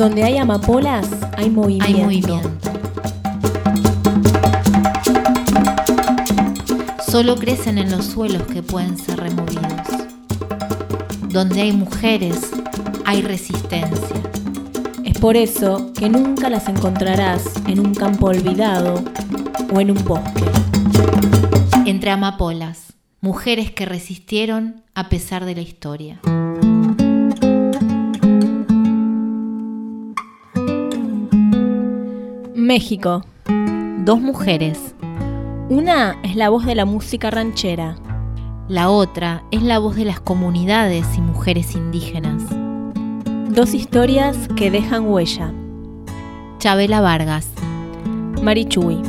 Donde hay amapolas, hay movimiento. Hay movimiento. Solo crecen en los suelos que pueden ser removidos. Donde hay mujeres, hay resistencia. Es por eso que nunca las encontrarás en un campo olvidado o en un bosque. Entre amapolas, mujeres que resistieron a pesar de la historia. México. Dos mujeres. Una es la voz de la música ranchera. La otra es la voz de las comunidades y mujeres indígenas. Dos historias que dejan huella. Chabela Vargas. Marichuy.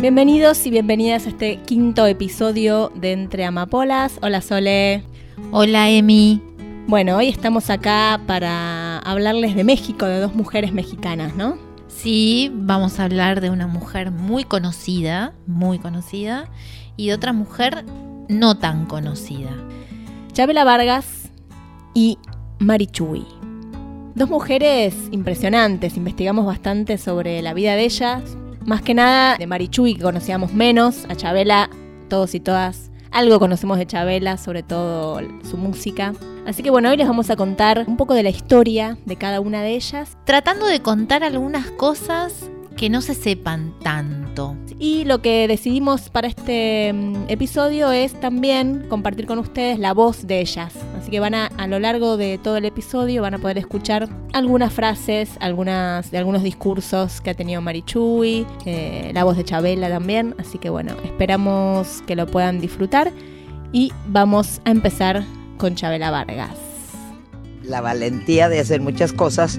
Bienvenidos y bienvenidas a este quinto episodio de Entre Amapolas. Hola Sole. Hola Emi. Bueno, hoy estamos acá para hablarles de México, de dos mujeres mexicanas, ¿no? Sí, vamos a hablar de una mujer muy conocida, muy conocida, y de otra mujer no tan conocida. Chabela Vargas y Marichuy. Dos mujeres impresionantes, investigamos bastante sobre la vida de ellas, más que nada de Marichuy, que conocíamos menos, a Chabela, todos y todas algo conocemos de Chabela, sobre todo su música. Así que bueno, hoy les vamos a contar un poco de la historia de cada una de ellas. Tratando de contar algunas cosas que no se sepan tanto. Y lo que decidimos para este mm, episodio es también compartir con ustedes la voz de ellas. Así que van a, a lo largo de todo el episodio, van a poder escuchar algunas frases, algunas, de algunos discursos que ha tenido Marichuy, eh, la voz de Chabela también. Así que bueno, esperamos que lo puedan disfrutar. Y vamos a empezar con Chabela Vargas. La valentía de hacer muchas cosas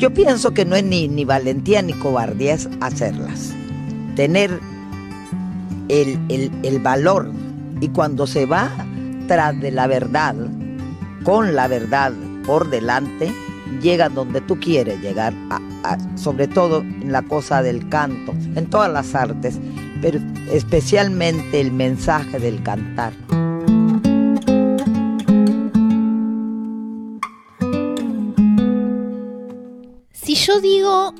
yo pienso que no es ni, valentía ni cobardía, hacerlas. Tener el, el, valor y cuando se va tras de la verdad, con la verdad por delante, llega donde tú quieres llegar, sobre todo en la cosa del canto, en todas las artes, pero especialmente el mensaje del cantar. Yo digo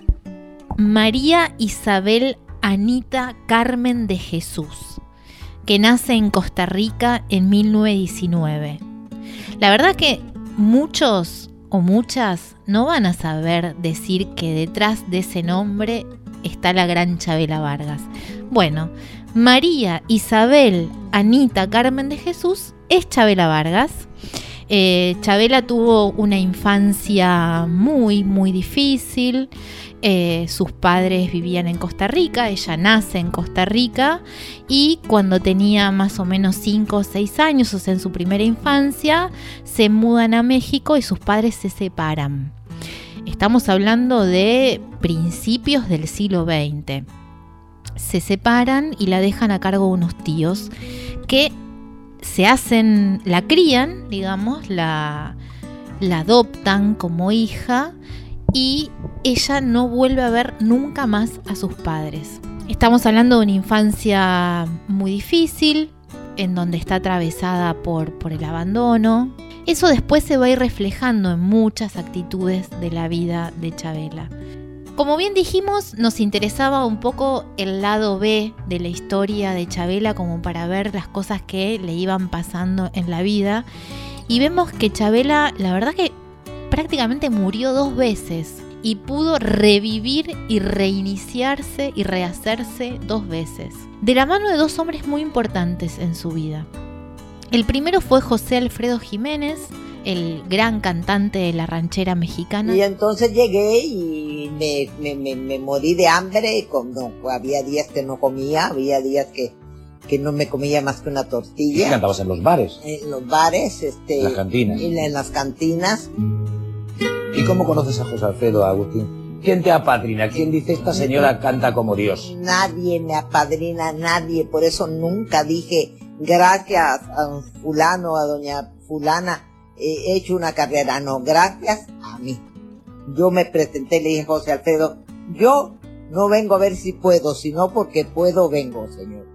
María Isabel Anita Carmen de Jesús, que nace en Costa Rica en 1919, la verdad que muchos o muchas no van a saber decir que detrás de ese nombre está la gran Chabela Vargas. Bueno, María Isabel Anita Carmen de Jesús es Chabela Vargas. Eh, Chabela tuvo una infancia muy, muy difícil. Eh, sus padres vivían en Costa Rica, ella nace en Costa Rica y cuando tenía más o menos 5 o 6 años, o sea, en su primera infancia, se mudan a México y sus padres se separan. Estamos hablando de principios del siglo XX. Se separan y la dejan a cargo de unos tíos que se hacen, la crían, digamos, la, la adoptan como hija y ella no vuelve a ver nunca más a sus padres. Estamos hablando de una infancia muy difícil, en donde está atravesada por, por el abandono. Eso después se va a ir reflejando en muchas actitudes de la vida de Chabela. Como bien dijimos, nos interesaba un poco el lado B de la historia de Chabela como para ver las cosas que le iban pasando en la vida. Y vemos que Chabela, la verdad que prácticamente murió dos veces y pudo revivir y reiniciarse y rehacerse dos veces. De la mano de dos hombres muy importantes en su vida. El primero fue José Alfredo Jiménez, el gran cantante de la ranchera mexicana. Y entonces llegué y me, me, me, me morí de hambre, no, había días que no comía, había días que, que no me comía más que una tortilla. ¿Qué cantabas en los bares? En los bares, este, en las cantinas. Y en las cantinas. ¿Y cómo conoces a José Alfredo, Agustín? ¿Quién te apadrina? ¿Quién dice esta señora canta como Dios? Nadie me apadrina, nadie, por eso nunca dije gracias a fulano, a doña fulana, he hecho una carrera, no, gracias a mí. Yo me presenté, le dije José Alfredo, yo No vengo a ver si puedo, sino porque puedo vengo, Señor.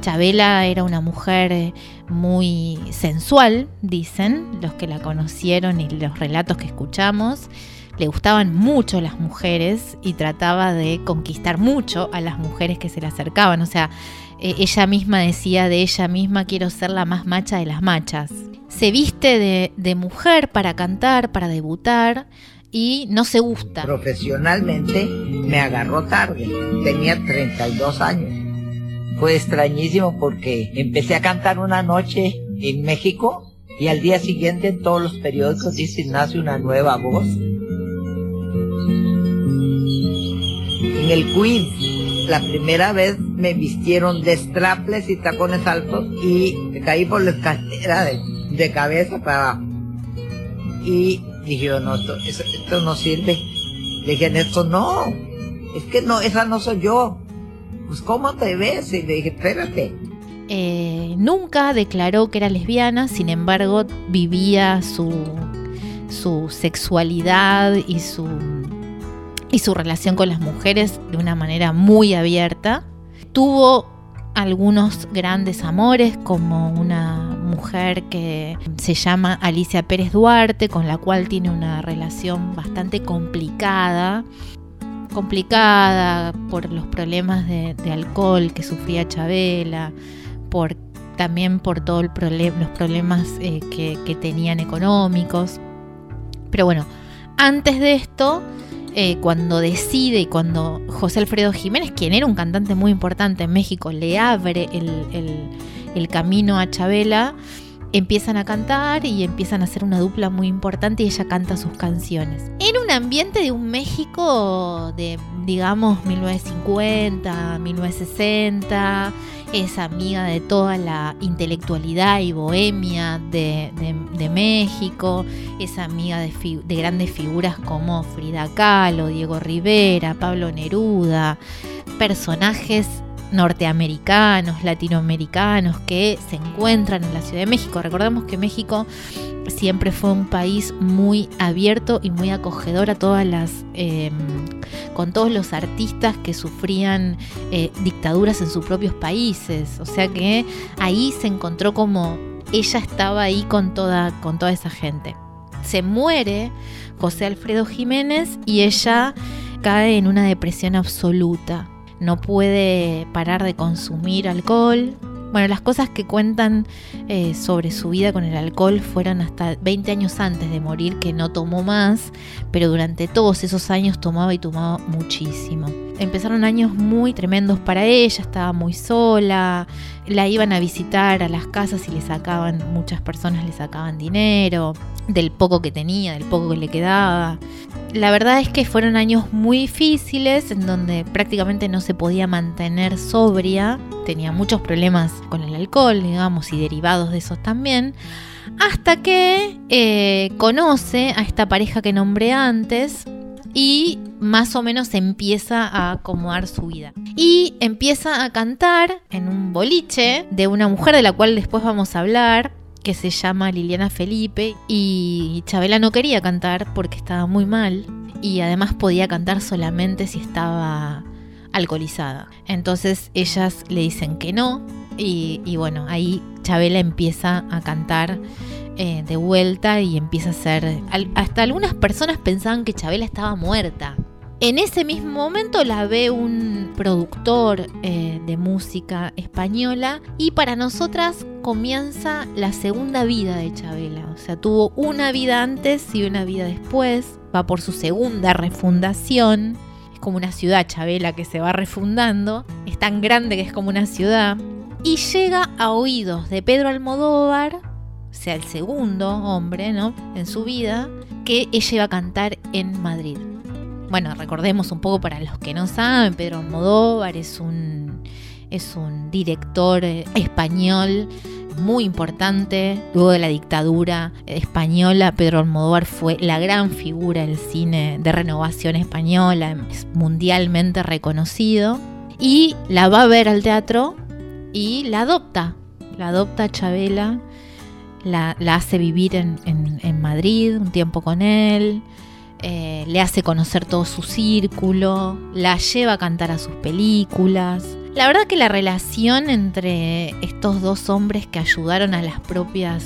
Chabela era una mujer eh, muy sensual, dicen los que la conocieron y los relatos que escuchamos. Le gustaban mucho las mujeres y trataba de conquistar mucho a las mujeres que se le acercaban. O sea, eh, ella misma decía de ella misma, quiero ser la más macha de las machas. Se viste de, mujer para cantar, para debutar y no se gusta. Profesionalmente me agarró tarde, tenía 32 años. Fue extrañísimo porque empecé a cantar una noche en México y al día siguiente en todos los periódicos dice nace una nueva voz. En el Queen, la primera vez me vistieron de straples y tacones altos y me caí por la escalera de, cabeza para abajo. Y dije, no, esto, eso- esto no sirve. Le dije, esto no, es que no, esa no soy yo. Pues, ¿cómo te ves? Y le dije, espérate. Eh, nunca declaró que era lesbiana, sin embargo vivía su, su sexualidad y su, y su relación con las mujeres de una manera muy abierta. Tuvo algunos grandes amores como una mujer que se llama Alicia Pérez Duarte, con la cual tiene una relación bastante complicada complicada por los problemas de, alcohol que sufría Chabela, por, también por todos los problemas eh, que, que tenían económicos. Pero bueno, antes de esto, eh, cuando decide y cuando José Alfredo Jiménez, quien era un cantante muy importante en México, le abre el, el- el camino a Chabela, empiezan a cantar y empiezan a hacer una dupla muy importante y ella canta sus canciones. En un ambiente de un México de, digamos, 1950, 1960, es amiga de toda la intelectualidad y bohemia de, de- México, es amiga de grandes figuras como Frida Kahlo, Diego Rivera, Pablo Neruda, personajes norteamericanos, latinoamericanos que se encuentran en la Ciudad de México. Recordemos que México siempre fue un país muy abierto y muy acogedor a todas las eh, con todos los artistas que sufrían eh, dictaduras en sus propios países. O sea que ahí se encontró como ella estaba ahí con toda, con toda esa gente. Se muere José Alfredo Jiménez y ella cae en una depresión absoluta. No puede parar de consumir alcohol. Bueno, las cosas que cuentan eh, sobre su vida con el alcohol fueron hasta 20 años antes de morir que no tomó más, pero durante todos esos años tomaba y tomaba muchísimo. Empezaron años muy tremendos para ella, estaba muy sola, la iban a visitar a las casas y le sacaban, muchas personas le sacaban dinero, del poco que tenía, del poco que le quedaba. La verdad es que fueron años muy difíciles en donde prácticamente no se podía mantener sobria, tenía muchos problemas con el alcohol, digamos, y derivados de esos también, hasta que eh, conoce a esta pareja que nombré antes y más o menos empieza a acomodar su vida. Y empieza a cantar en un boliche de una mujer de la cual después vamos a hablar, que se llama Liliana Felipe y Chabela no quería cantar porque estaba muy mal y además podía cantar solamente si estaba alcoholizada. Entonces ellas le dicen que no y, bueno, ahí Chabela empieza a cantar eh, de vuelta y empieza a ser... hasta algunas personas pensaban que Chabela estaba muerta. En ese mismo momento la ve un productor eh, de música española y para nosotras comienza la segunda vida de Chabela. O sea, tuvo una vida antes y una vida después. Va por su segunda refundación. Es como una ciudad Chabela que se va refundando. Es tan grande que es como una ciudad. Y llega a oídos de Pedro Almodóvar, o sea, el segundo hombre, ¿no? En su vida, que ella iba a cantar en Madrid. Bueno, recordemos un poco para los que no saben, Pedro Almodóvar es un, es un director eh, español muy importante. Luego de la dictadura española, Pedro Almodóvar fue la gran figura del cine de renovación española, es mundialmente reconocido. Y la va a ver al teatro y la adopta. La adopta a Chabela, la, la hace vivir en, en- en Madrid un tiempo con él, eh, le hace conocer todo su círculo, la lleva a cantar a sus películas. La verdad que la relación entre estos dos hombres que ayudaron a las propias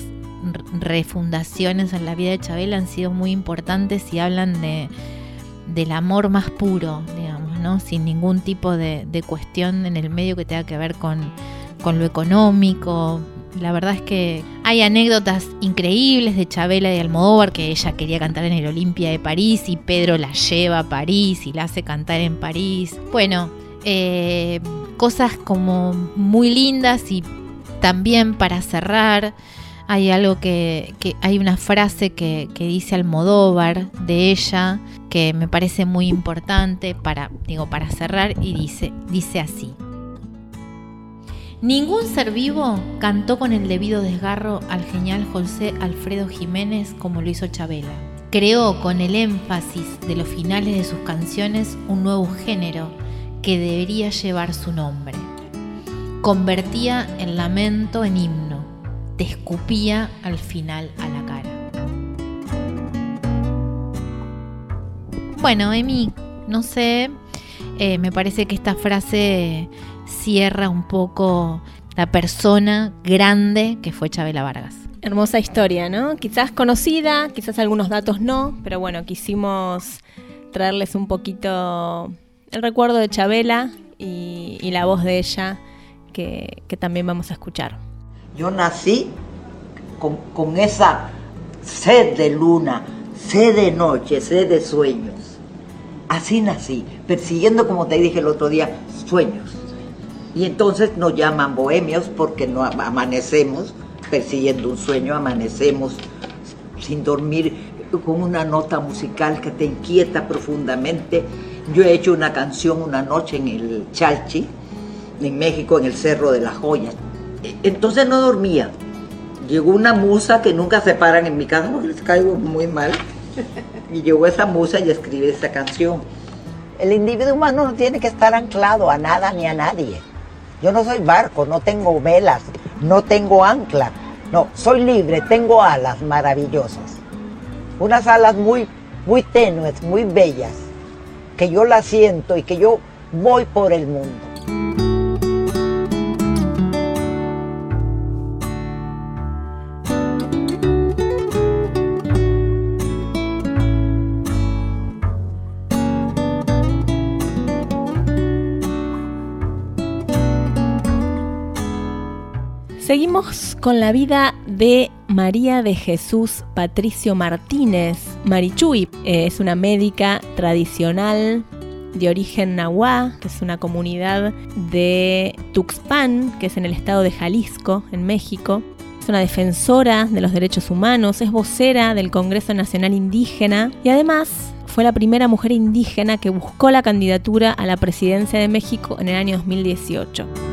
refundaciones en la vida de Chabela han sido muy importantes y hablan de, del amor más puro, digamos, ¿no? Sin ningún tipo de, de cuestión en el medio que tenga que ver con, con lo económico. La verdad es que hay anécdotas increíbles de Chabela y Almodóvar, que ella quería cantar en el Olimpia de París y Pedro la lleva a París y la hace cantar en París. Bueno, eh, cosas como muy lindas y también para cerrar hay algo que, que- hay una frase que, que dice Almodóvar de ella que me parece muy importante para digo para cerrar y dice dice así Ningún ser vivo cantó con el debido desgarro al genial José Alfredo Jiménez como lo hizo Chabela. Creó con el énfasis de los finales de sus canciones un nuevo género que debería llevar su nombre. Convertía el lamento en himno, te escupía al final a la cara. Bueno, Emi, no sé, eh, me parece que esta frase cierra un poco la persona grande que fue Chabela Vargas. Hermosa historia, ¿no? Quizás conocida, quizás algunos datos no, pero bueno, quisimos traerles un poquito el recuerdo de Chabela y, y la voz de ella que, que también vamos a escuchar. Yo nací con, con esa sed de luna, sed de noche, sed de sueños. Así nací, persiguiendo, como te dije el otro día, sueños. Y entonces nos llaman bohemios porque no am- amanecemos persiguiendo un sueño, amanecemos sin dormir con una nota musical que te inquieta profundamente. Yo he hecho una canción una noche en el Chalchi, en México, en el Cerro de las Joyas. E- Entonces no dormía. Llegó una musa que nunca se paran en mi casa porque les caigo muy mal. Y llegó esa musa y escribe esa canción. El individuo humano no tiene que estar anclado a nada ni a nadie. Yo no soy barco, no tengo velas, no tengo ancla. No, soy libre, tengo alas maravillosas. Unas alas muy, muy tenues, muy bellas, que yo las siento y que yo voy por el mundo. Seguimos con la vida de María de Jesús Patricio Martínez. Marichuy eh, es una médica tradicional de origen nahuá, que es una comunidad de Tuxpan, que es en el estado de Jalisco, en México. Es una defensora de los derechos humanos, es vocera del Congreso Nacional Indígena y además fue la primera mujer indígena que buscó la candidatura a la presidencia de México en el año 2018.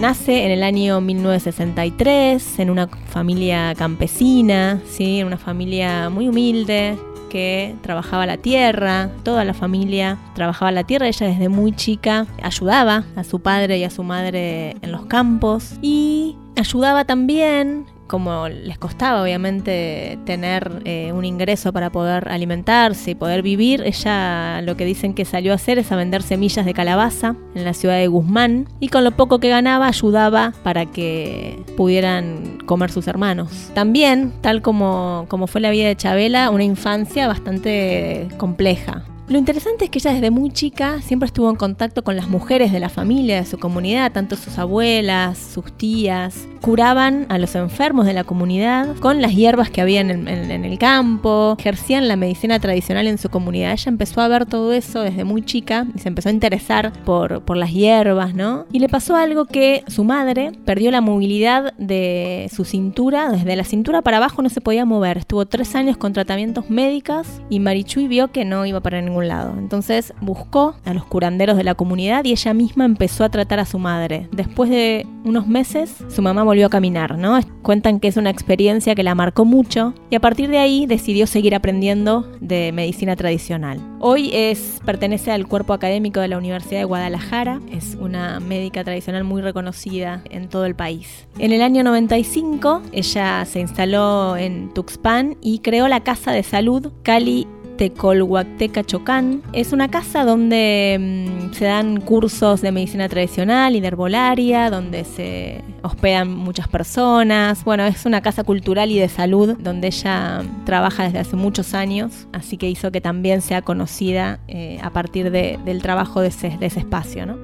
Nace en el año 1963 en una familia campesina, ¿sí? en una familia muy humilde que trabajaba la tierra, toda la familia trabajaba la tierra, ella desde muy chica ayudaba a su padre y a su madre en los campos y ayudaba también como les costaba obviamente tener eh, un ingreso para poder alimentarse y poder vivir, ella lo que dicen que salió a hacer es a vender semillas de calabaza en la ciudad de Guzmán y con lo poco que ganaba ayudaba para que pudieran comer sus hermanos. También, tal como, como fue la vida de Chabela, una infancia bastante compleja. Lo interesante es que ella desde muy chica siempre estuvo en contacto con las mujeres de la familia, de su comunidad, tanto sus abuelas, sus tías. Curaban a los enfermos de la comunidad con las hierbas que había en el, campo, ejercían la medicina tradicional en su comunidad. Ella empezó a ver todo eso desde muy chica y se empezó a interesar por, por las hierbas, ¿no? Y le pasó algo que su madre perdió la movilidad de su cintura, desde la cintura para abajo no se podía mover. Estuvo tres años con tratamientos médicos y Marichuy vio que no iba para ningún ningún lado. Entonces buscó a los curanderos de la comunidad y ella misma empezó a tratar a su madre. Después de unos meses, su mamá volvió a caminar, ¿no? Cuentan que es una experiencia que la marcó mucho y a partir de ahí decidió seguir aprendiendo de medicina tradicional. Hoy es, pertenece al cuerpo académico de la Universidad de Guadalajara, es una médica tradicional muy reconocida en todo el país. En el año 95, ella se instaló en Tuxpan y creó la Casa de Salud Cali Tecolhuacteca Chocán. Es una casa donde mm, se dan cursos de medicina tradicional y de herbolaria, donde se hospedan muchas personas. Bueno, es una casa cultural y de salud donde ella trabaja desde hace muchos años, así que hizo que también sea conocida eh, a partir del trabajo de ese, espacio.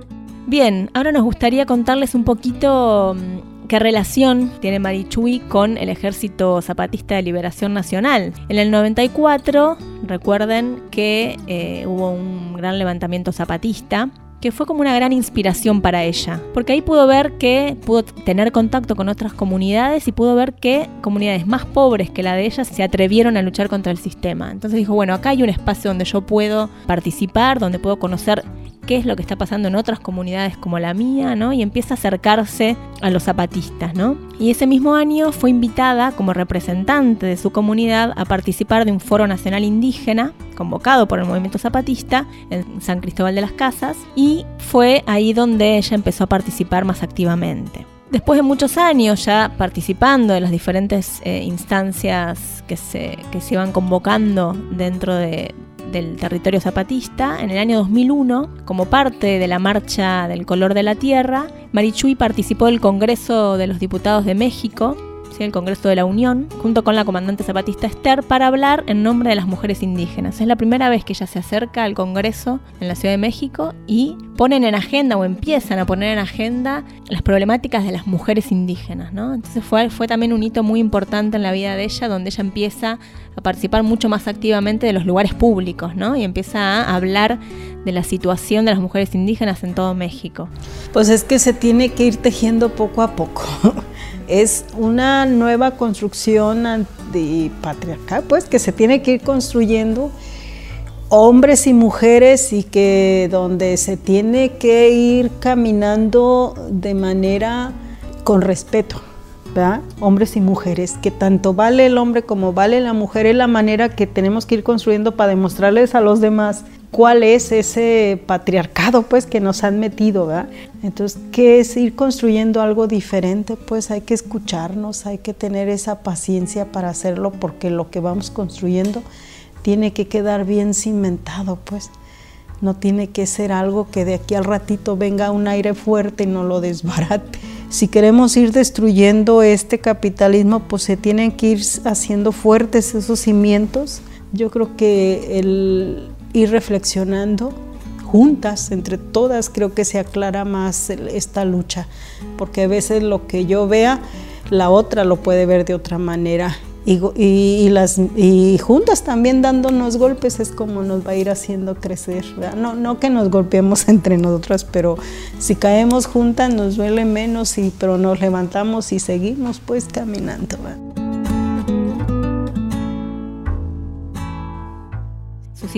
Bien, ahora nos gustaría contarles un poquito mm, ¿Qué relación tiene Marichui con el Ejército Zapatista de Liberación Nacional? En el 94, recuerden que eh, hubo un gran levantamiento zapatista que fue como una gran inspiración para ella, porque ahí pudo ver que pudo tener contacto con otras comunidades y pudo ver que comunidades más pobres que la de ella se atrevieron a luchar contra el sistema. Entonces dijo, bueno, acá hay un espacio donde yo puedo participar, donde puedo conocer qué es lo que está pasando en otras comunidades como la mía, ¿no? Y empieza a acercarse a los zapatistas, ¿no? Y ese mismo año fue invitada como representante de su comunidad a participar de un foro nacional indígena convocado por el movimiento zapatista en San Cristóbal de las Casas y fue ahí donde ella empezó a participar más activamente. Después de muchos años ya participando en las diferentes eh, instancias que se, que se iban convocando dentro de, del territorio zapatista, en el año 2001, como parte de la Marcha del Color de la Tierra, Marichuy participó del Congreso de los Diputados de México el Congreso de la Unión, junto con la comandante zapatista Esther, para hablar en nombre de las mujeres indígenas. Es la primera vez que ella se acerca al Congreso en la Ciudad de México y ponen en agenda o empiezan a poner en agenda las problemáticas de las mujeres indígenas. ¿no? Entonces fue, fue también un hito muy importante en la vida de ella, donde ella empieza a participar mucho más activamente de los lugares públicos ¿no? y empieza a hablar de la situación de las mujeres indígenas en todo México. Pues es que se tiene que ir tejiendo poco a poco. es una nueva construcción antipatriarcal, pues que se tiene que ir construyendo hombres y mujeres y que donde se tiene que ir caminando de manera con respeto, ¿verdad? Hombres y mujeres, que tanto vale el hombre como vale la mujer es la manera que tenemos que ir construyendo para demostrarles a los demás cuál es ese patriarcado pues que nos han metido, ¿verdad? Entonces, ¿qué es ir construyendo algo diferente? Pues hay que escucharnos, hay que tener esa paciencia para hacerlo porque lo que vamos construyendo tiene que quedar bien cimentado, pues. No tiene que ser algo que de aquí al ratito venga un aire fuerte y no lo desbarate. Si queremos ir destruyendo este capitalismo, pues se tienen que ir haciendo fuertes esos cimientos. Yo creo que el, ir reflexionando juntas, entre todas, creo que se aclara más esta lucha, porque a veces lo que yo vea, la otra lo puede ver de otra manera. Y, las, y juntas también dándonos golpes es como nos va a ir haciendo crecer. No, no que nos golpeemos entre nosotras, pero si caemos juntas nos duele menos, y, pero nos levantamos y seguimos pues caminando.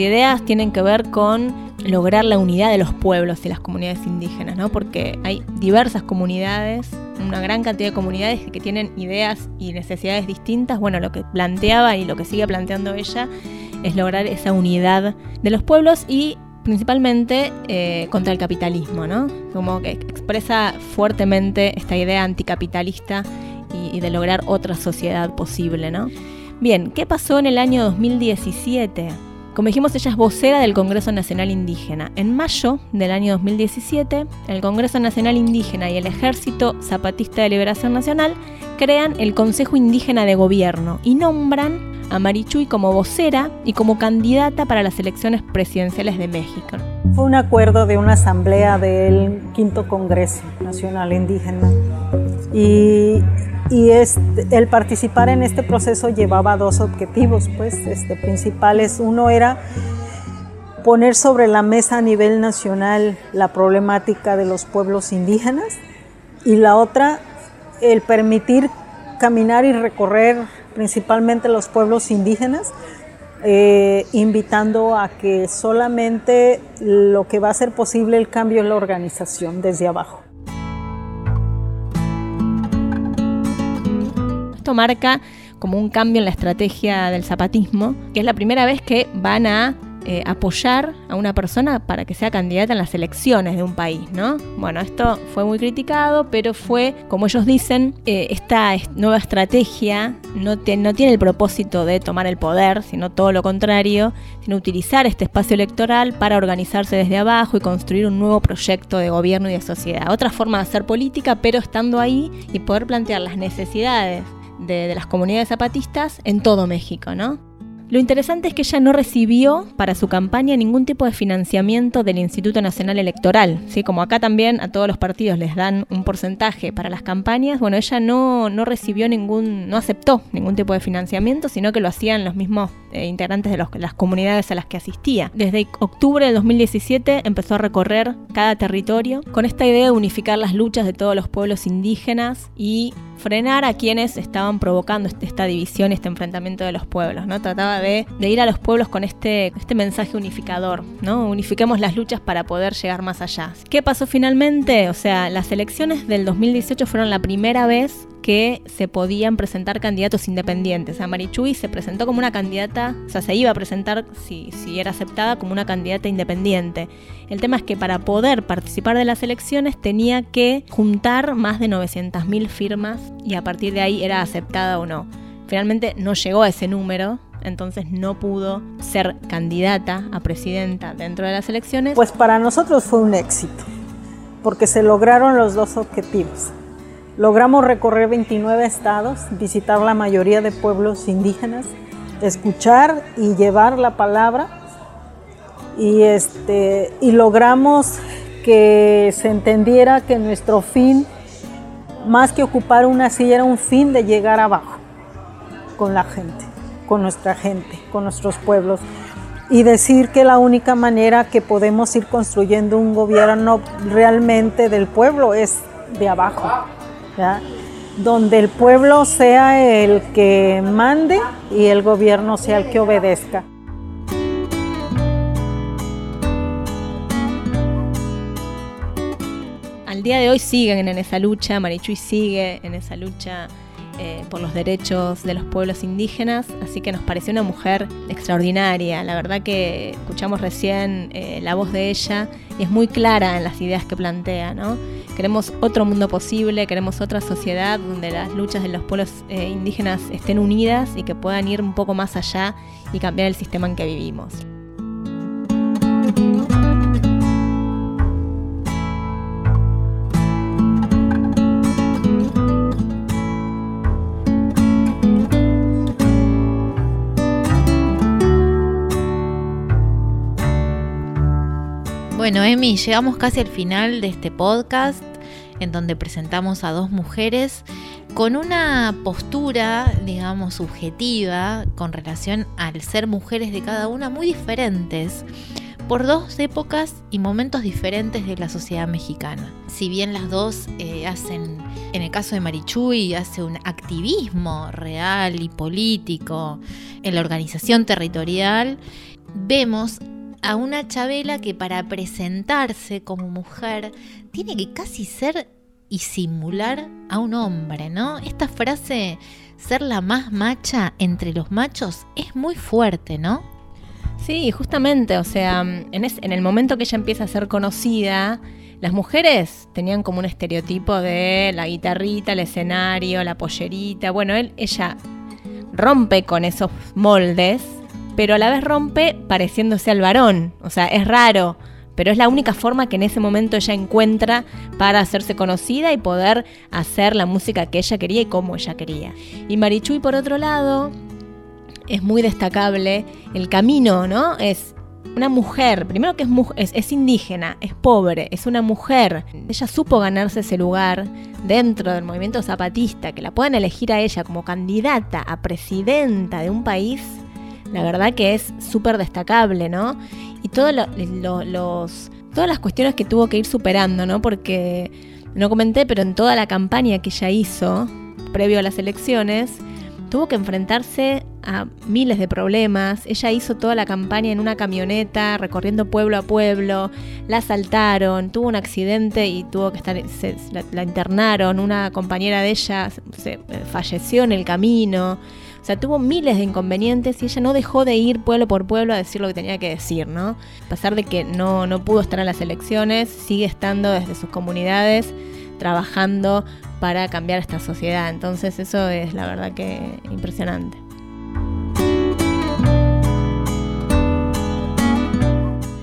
Ideas tienen que ver con lograr la unidad de los pueblos y las comunidades indígenas, ¿no? Porque hay diversas comunidades, una gran cantidad de comunidades que tienen ideas y necesidades distintas. Bueno, lo que planteaba y lo que sigue planteando ella es lograr esa unidad de los pueblos y principalmente eh, contra el capitalismo, ¿no? Como que expresa fuertemente esta idea anticapitalista y, y de lograr otra sociedad posible, ¿no? Bien, ¿qué pasó en el año 2017? Como dijimos, ella es vocera del Congreso Nacional Indígena. En mayo del año 2017, el Congreso Nacional Indígena y el Ejército Zapatista de Liberación Nacional crean el Consejo Indígena de Gobierno y nombran a Marichuy como vocera y como candidata para las elecciones presidenciales de México. Fue un acuerdo de una asamblea del quinto Congreso Nacional Indígena y el participar en este proceso llevaba dos objetivos pues, este, principales. Uno era poner sobre la mesa a nivel nacional la problemática de los pueblos indígenas y la otra el permitir caminar y recorrer principalmente los pueblos indígenas eh, invitando a que solamente lo que va a hacer posible el cambio es la organización desde abajo. Marca como un cambio en la estrategia del zapatismo, que es la primera vez que van a eh, apoyar a una persona para que sea candidata en las elecciones de un país, ¿no? Bueno, esto fue muy criticado, pero fue, como ellos dicen, eh, esta nueva estrategia no tiene el propósito de tomar el poder, sino todo lo contrario, sino utilizar este espacio electoral para organizarse desde abajo y construir un nuevo proyecto de gobierno y de sociedad. Otra forma de hacer política, pero estando ahí y poder plantear las necesidades de, de, las comunidades zapatistas en todo México, ¿no? Lo interesante es que ella no recibió para su campaña ningún tipo de financiamiento del Instituto Nacional Electoral. ¿sí? Como acá también a todos los partidos les dan un porcentaje para las campañas, bueno, ella no, no recibió ningún, no aceptó ningún tipo de financiamiento, sino que lo hacían los mismos eh, integrantes de las comunidades a las que asistía. Desde octubre del 2017 empezó a recorrer cada territorio con esta idea de unificar las luchas de todos los pueblos indígenas y frenar a quienes estaban provocando este, esta división, este enfrentamiento de los pueblos, ¿no? Trataba de, de, ir a los pueblos con este, este mensaje unificador, ¿no? Unifiquemos las luchas para poder llegar más allá. ¿Qué pasó finalmente? O sea, las elecciones del 2018 fueron la primera vez que se podían presentar candidatos independientes. O sea, se presentó como una candidata, o sea, se iba a presentar, si, si era aceptada, como una candidata independiente. El tema es que para poder participar de las elecciones tenía que juntar más de 900.000 firmas y a partir de ahí era aceptada o no. Finalmente no llegó a ese número, entonces no pudo ser candidata a presidenta dentro de las elecciones. Pues para nosotros fue un éxito, porque se lograron los dos objetivos. Logramos recorrer 29 estados, visitar la mayoría de pueblos indígenas, escuchar y llevar la palabra y, este, y logramos que se entendiera que nuestro fin, más que ocupar una silla, era un fin de llegar abajo con la gente, con nuestra gente, con nuestros pueblos. Y decir que la única manera que podemos ir construyendo un gobierno realmente del pueblo es de abajo, donde el pueblo sea el que mande y el gobierno sea el que obedezca. Al día de hoy siguen en esa lucha, Marichuy sigue en esa lucha eh, por los derechos de los pueblos indígenas, así que nos pareció una mujer extraordinaria. La verdad que escuchamos recién eh, la voz de ella y es muy clara en las ideas que plantea, ¿no? Queremos otro mundo posible, queremos otra sociedad donde las luchas de los pueblos eh, indígenas estén unidas y que puedan ir un poco más allá y cambiar el sistema en que vivimos. Bueno, Emi, llegamos casi al final de este podcast en donde presentamos a dos mujeres con una postura, digamos, subjetiva con relación al ser mujeres de cada una muy diferentes por dos épocas y momentos diferentes de la sociedad mexicana. Si bien las dos eh, hacen, en el caso de Marichuy, hace un activismo real y político en la organización territorial, vemos a una Chabela que para presentarse como mujer tiene que casi ser y simular a un hombre, ¿no? Esta frase, ser la más macha entre los machos, es muy fuerte, ¿no? Sí, justamente, o sea, en, en el momento que ella empieza a ser conocida, las mujeres tenían como un estereotipo de la guitarrita, el escenario, la pollerita. Bueno, él, ella rompe con esos moldes pero a la vez rompe pareciéndose al varón. O sea, es raro, pero es la única forma que en ese momento ella encuentra para hacerse conocida y poder hacer la música que ella quería y como ella quería. Y Marichuy, por otro lado, es muy destacable el camino, ¿no? Es una mujer, primero que es, es, indígena, es pobre, es una mujer. Ella supo ganarse ese lugar dentro del movimiento zapatista, que la puedan elegir a ella como candidata a presidenta de un país la verdad que es súper destacable, ¿no? Y todo los, todas las cuestiones que tuvo que ir superando, ¿no? Porque no comenté, pero en toda la campaña que ella hizo, previo a las elecciones, tuvo que enfrentarse a miles de problemas. Ella hizo toda la campaña en una camioneta, recorriendo pueblo a pueblo. La asaltaron, tuvo un accidente y tuvo que estar, la, la, internaron. Una compañera de ella se, falleció en el camino. Sea, tuvo miles de inconvenientes y ella no dejó de ir pueblo por pueblo a decir lo que tenía que decir, ¿no? A pesar de que no, no pudo estar en las elecciones, sigue estando desde sus comunidades trabajando para cambiar esta sociedad. Entonces eso es la verdad que impresionante.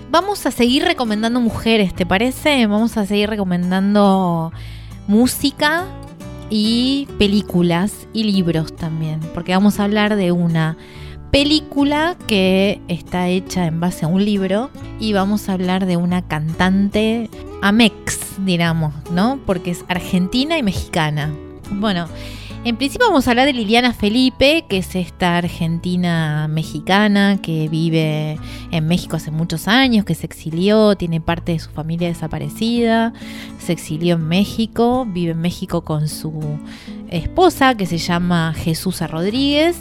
Vamos a seguir recomendando mujeres, ¿te parece? Vamos a seguir recomendando música y películas y libros también, porque vamos a hablar de una película que está hecha en base a un libro y vamos a hablar de una cantante Amex, digamos, ¿no? Porque es argentina y mexicana. Bueno, en principio vamos a hablar de Liliana Felipe, que es esta argentina mexicana que vive en México hace muchos años, que se exilió, tiene parte de su familia desaparecida, se exilió en México, vive en México con su esposa que se llama Jesús Rodríguez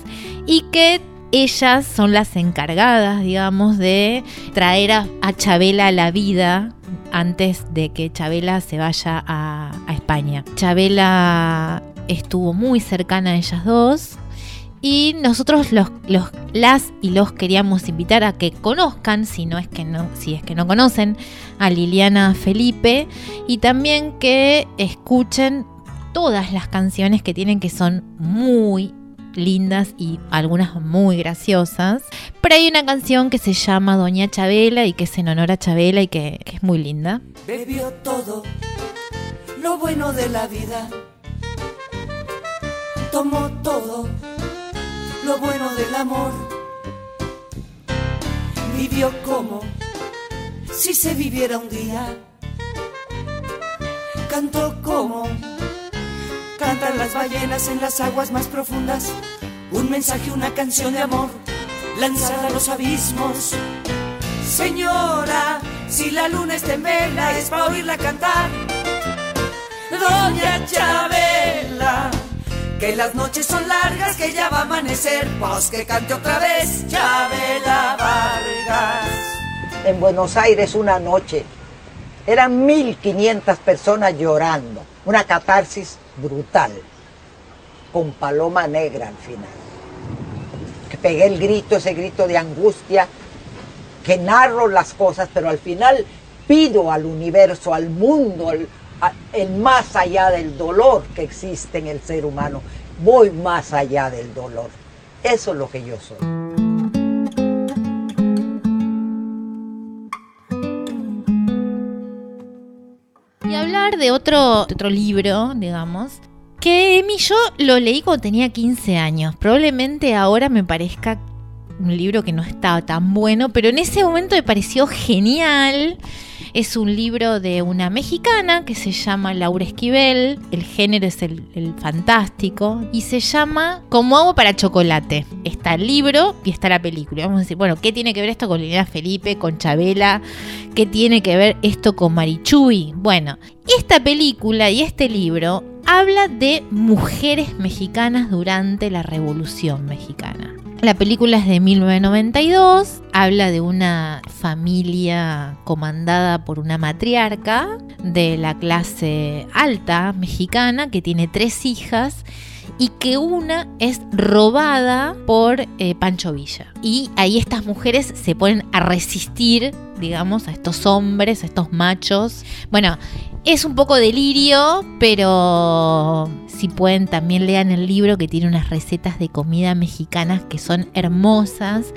y que ellas son las encargadas, digamos, de traer a, Chabela a la vida antes de que Chabela se vaya a, a España. Chabela estuvo muy cercana a ellas dos. Y nosotros los, las y los queríamos invitar a que conozcan, si no es que no, si es que no conocen, a Liliana Felipe. Y también que escuchen todas las canciones que tienen que son muy lindas y algunas muy graciosas. Pero hay una canción que se llama Doña Chabela y que es en honor a Chabela y que, que es muy linda. Bebió todo lo bueno de la vida tomó todo lo bueno del amor. Vivió como si se viviera un día. Cantó como cantan las ballenas en las aguas más profundas. Un mensaje, una canción de amor lanzada a los abismos. Señora, si la luna está en vela es para oírla cantar. Doña Chabela que las noches son largas, que ya va a amanecer, pues que cante otra vez Chabela Vargas. En Buenos Aires una noche eran 1500 personas llorando, una catarsis brutal, con paloma negra al final. Que pegué el grito, ese grito de angustia, que narro las cosas, pero al final pido al universo, al mundo, al, el más allá del dolor que existe en el ser humano. Voy más allá del dolor. Eso es lo que yo soy. Y hablar de otro, otro libro, digamos, que Emi yo lo leí cuando tenía 15 años. Probablemente ahora me parezca un libro que no estaba tan bueno, pero en ese momento me pareció genial. Es un libro de una mexicana que se llama Laura Esquivel, el género es el, fantástico, y se llama Como hago para chocolate. Está el libro y está la película. Vamos a decir, bueno, ¿qué tiene que ver esto con Liliana Felipe, con Chabela? ¿Qué tiene que ver esto con Marichuy? Bueno, esta película y este libro habla de mujeres mexicanas durante la Revolución Mexicana. La película es de 1992, habla de una familia comandada por una matriarca de la clase alta mexicana que tiene tres hijas y que una es robada por eh, Pancho Villa. Y ahí estas mujeres se ponen a resistir, digamos, a estos hombres, a estos machos. Bueno, es un poco delirio, pero si pueden también lean el libro que tiene unas recetas de comida mexicanas que son hermosas,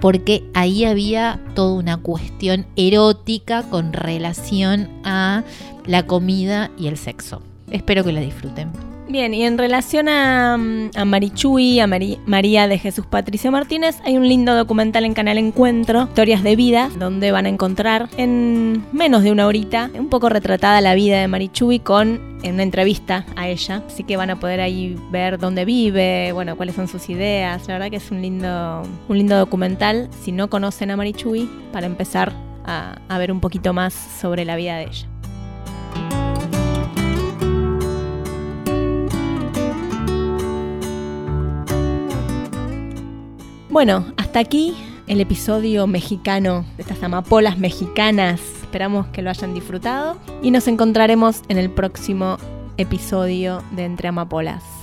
porque ahí había toda una cuestión erótica con relación a la comida y el sexo. Espero que la disfruten. Bien, y en relación a, mm, a Marichuy, a María de Jesús Patricio Martínez, hay un lindo documental en Canal Encuentro, Historias de Vida, donde van a encontrar en menos de una horita un poco retratada la vida de Marichuy con una entrevista a ella. Así que van a poder ahí ver dónde vive, bueno, cuáles son sus ideas. La verdad que es un lindo, un lindo documental. Si no conocen a Marichuy, para empezar a ver un poquito más sobre la vida de ella. Bueno, hasta aquí el episodio mexicano de estas amapolas mexicanas. Esperamos que lo hayan disfrutado y nos encontraremos en el próximo episodio de Entre Amapolas.